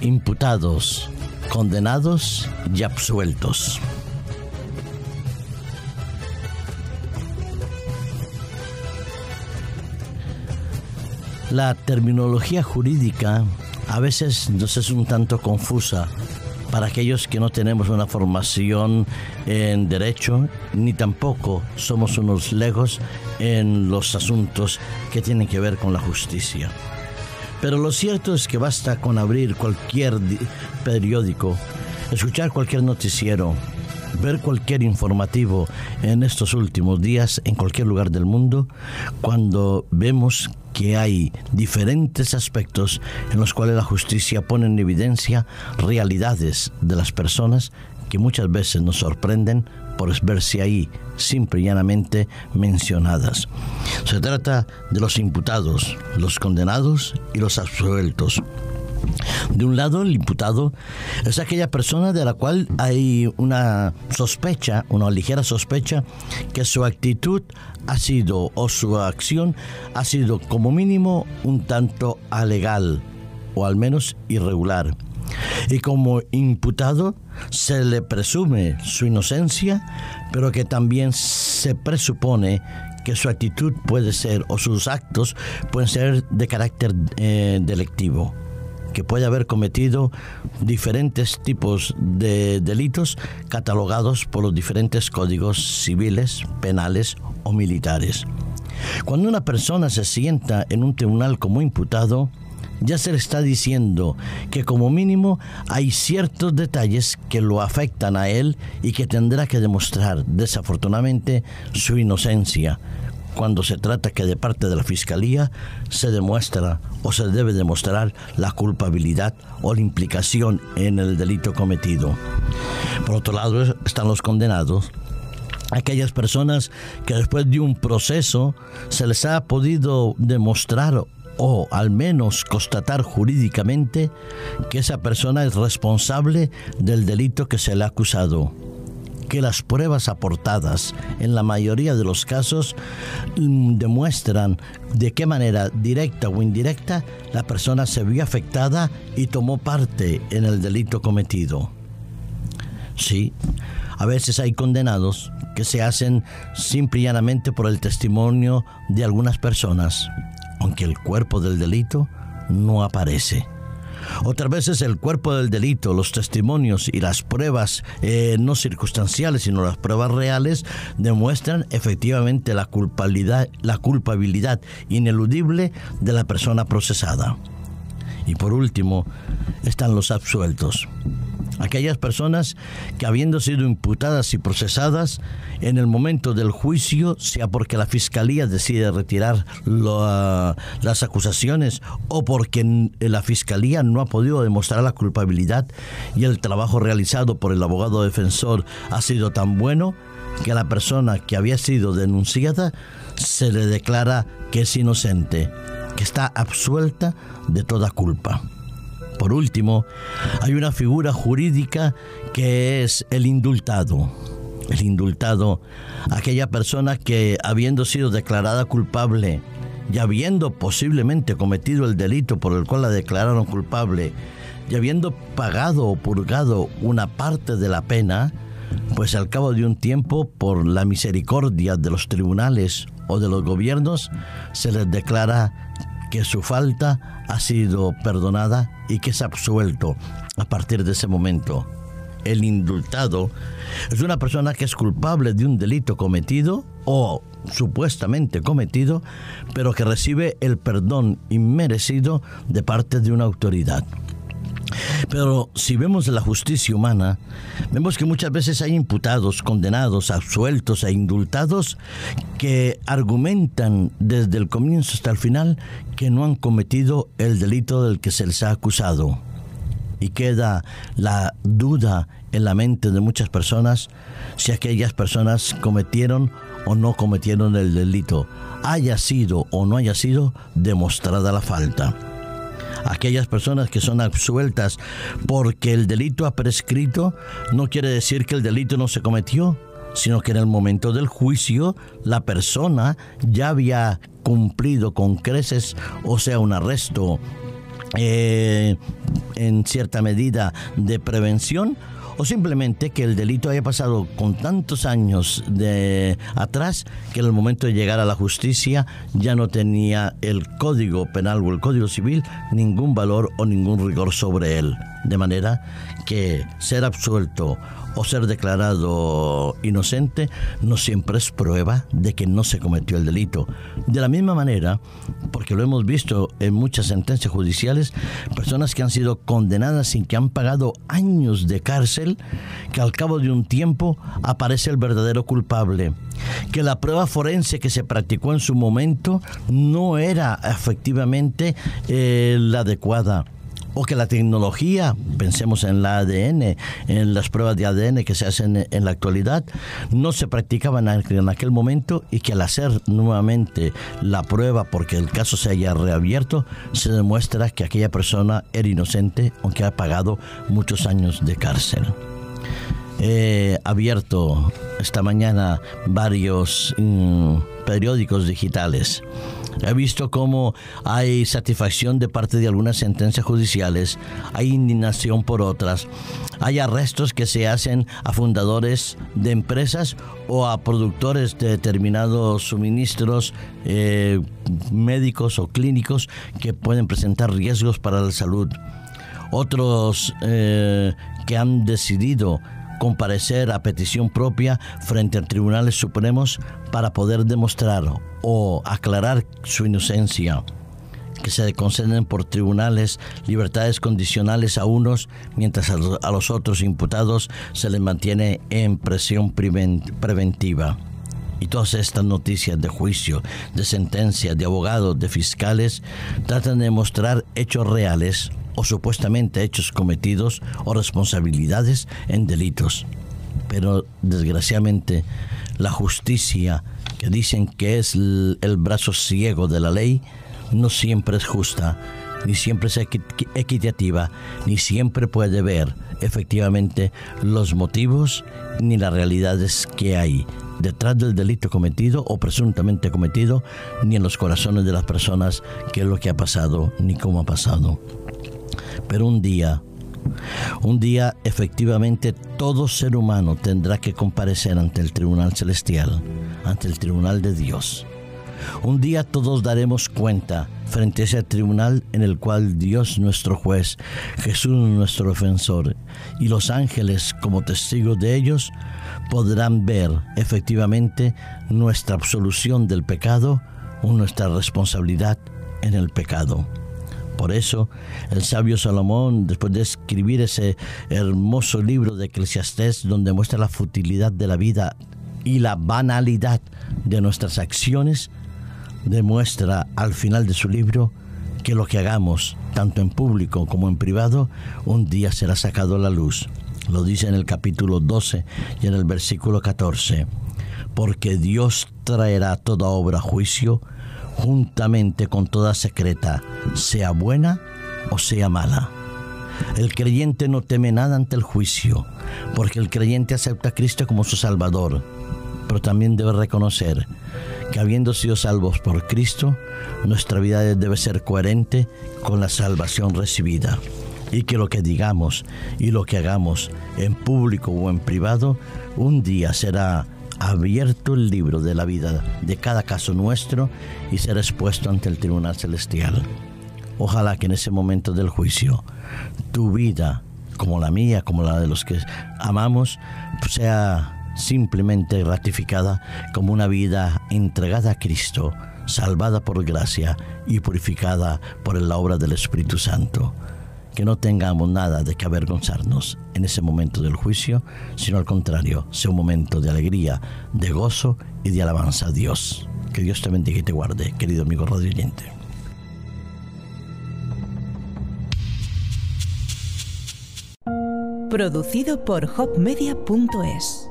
imputados, condenados y absueltos. La terminología jurídica a veces nos es un tanto confusa para aquellos que no tenemos una formación en derecho ni tampoco somos unos legos en los asuntos que tienen que ver con la justicia. Pero lo cierto es que basta con abrir cualquier periódico, escuchar cualquier noticiero, ver cualquier informativo en estos últimos días en cualquier lugar del mundo, cuando vemos que hay diferentes aspectos en los cuales la justicia pone en evidencia realidades de las personas que muchas veces nos sorprenden por verse ahí simple y llanamente mencionadas. Se trata de los imputados, los condenados y los absueltos. De un lado, el imputado es aquella persona de la cual hay una sospecha, una ligera sospecha, que su actitud ha sido o su acción ha sido como mínimo un tanto alegal o al menos irregular. Y como imputado se le presume su inocencia, pero que también se presupone que su actitud puede ser o sus actos pueden ser de carácter eh, delictivo que puede haber cometido diferentes tipos de delitos catalogados por los diferentes códigos civiles, penales o militares. Cuando una persona se sienta en un tribunal como imputado, ya se le está diciendo que como mínimo hay ciertos detalles que lo afectan a él y que tendrá que demostrar desafortunadamente su inocencia, cuando se trata que de parte de la Fiscalía se demuestra o se debe demostrar la culpabilidad o la implicación en el delito cometido. Por otro lado están los condenados, aquellas personas que después de un proceso se les ha podido demostrar o al menos constatar jurídicamente que esa persona es responsable del delito que se le ha acusado que las pruebas aportadas en la mayoría de los casos mm, demuestran de qué manera directa o indirecta la persona se vio afectada y tomó parte en el delito cometido. Sí, a veces hay condenados que se hacen simple y llanamente por el testimonio de algunas personas, aunque el cuerpo del delito no aparece. Otras veces el cuerpo del delito, los testimonios y las pruebas eh, no circunstanciales, sino las pruebas reales, demuestran efectivamente la culpabilidad, la culpabilidad ineludible de la persona procesada. Y por último, están los absueltos aquellas personas que habiendo sido imputadas y procesadas en el momento del juicio, sea porque la fiscalía decide retirar las acusaciones o porque la fiscalía no ha podido demostrar la culpabilidad y el trabajo realizado por el abogado defensor ha sido tan bueno que la persona que había sido denunciada se le declara que es inocente, que está absuelta de toda culpa. Por último, hay una figura jurídica que es el indultado. El indultado, aquella persona que habiendo sido declarada culpable y habiendo posiblemente cometido el delito por el cual la declararon culpable y habiendo pagado o purgado una parte de la pena, pues al cabo de un tiempo, por la misericordia de los tribunales o de los gobiernos, se les declara que su falta ha sido perdonada y que es absuelto a partir de ese momento. El indultado es una persona que es culpable de un delito cometido o supuestamente cometido, pero que recibe el perdón inmerecido de parte de una autoridad. Pero si vemos la justicia humana, vemos que muchas veces hay imputados, condenados, absueltos e indultados que argumentan desde el comienzo hasta el final que no han cometido el delito del que se les ha acusado. Y queda la duda en la mente de muchas personas si aquellas personas cometieron o no cometieron el delito, haya sido o no haya sido demostrada la falta aquellas personas que son absueltas porque el delito ha prescrito, no quiere decir que el delito no se cometió, sino que en el momento del juicio la persona ya había cumplido con creces, o sea, un arresto eh, en cierta medida de prevención o simplemente que el delito haya pasado con tantos años de atrás que en el momento de llegar a la justicia ya no tenía el código penal o el código civil ningún valor o ningún rigor sobre él. De manera que ser absuelto o ser declarado inocente no siempre es prueba de que no se cometió el delito. De la misma manera, porque lo hemos visto en muchas sentencias judiciales, personas que han sido condenadas sin que han pagado años de cárcel, que al cabo de un tiempo aparece el verdadero culpable, que la prueba forense que se practicó en su momento no era efectivamente eh, la adecuada o que la tecnología, pensemos en la ADN, en las pruebas de ADN que se hacen en la actualidad, no se practicaban en aquel momento y que al hacer nuevamente la prueba porque el caso se haya reabierto, se demuestra que aquella persona era inocente aunque ha pagado muchos años de cárcel. He abierto esta mañana varios mm, periódicos digitales He visto cómo hay satisfacción de parte de algunas sentencias judiciales, hay indignación por otras, hay arrestos que se hacen a fundadores de empresas o a productores de determinados suministros eh, médicos o clínicos que pueden presentar riesgos para la salud. Otros eh, que han decidido comparecer a petición propia frente a tribunales supremos para poder demostrar o aclarar su inocencia que se conceden por tribunales libertades condicionales a unos, mientras a los otros imputados se les mantiene en presión preventiva. Y todas estas noticias de juicio, de sentencias, de abogados, de fiscales, tratan de mostrar hechos reales o supuestamente hechos cometidos o responsabilidades en delitos. Pero desgraciadamente la justicia, que dicen que es el, brazo ciego de la ley, no siempre es justa, ni siempre es equitativa, ni siempre puede ver efectivamente los motivos ni las realidades que hay detrás del delito cometido o presuntamente cometido, ni en los corazones de las personas qué es lo que ha pasado ni cómo ha pasado. Pero un día, un día efectivamente todo ser humano tendrá que comparecer ante el tribunal celestial, ante el tribunal de Dios. Un día todos daremos cuenta frente a ese tribunal en el cual Dios nuestro juez, Jesús nuestro defensor y los ángeles como testigos de ellos podrán ver efectivamente nuestra absolución del pecado o nuestra responsabilidad en el pecado. Por eso, el sabio Salomón, después de escribir ese hermoso libro de Eclesiastés, donde muestra la futilidad de la vida y la banalidad de nuestras acciones, demuestra al final de su libro que lo que hagamos, tanto en público como en privado, un día será sacado a la luz. Lo dice en el capítulo 12 y en el versículo 14. Porque Dios traerá toda obra a juicio juntamente con toda secreta, sea buena o sea mala. El creyente no teme nada ante el juicio, porque el creyente acepta a Cristo como su Salvador, pero también debe reconocer que habiendo sido salvos por Cristo, nuestra vida debe ser coherente con la salvación recibida y que lo que digamos y lo que hagamos en público o en privado un día será abierto el libro de la vida de cada caso nuestro y ser expuesto ante el tribunal celestial. Ojalá que en ese momento del juicio tu vida, como la mía, como la de los que amamos, sea simplemente ratificada como una vida entregada a Cristo, salvada por gracia y purificada por la obra del Espíritu Santo que no tengamos nada de que avergonzarnos en ese momento del juicio, sino al contrario, sea un momento de alegría, de gozo y de alabanza a Dios. Que Dios te bendiga y te guarde, querido amigo radioyente. Producido por hopmedia.es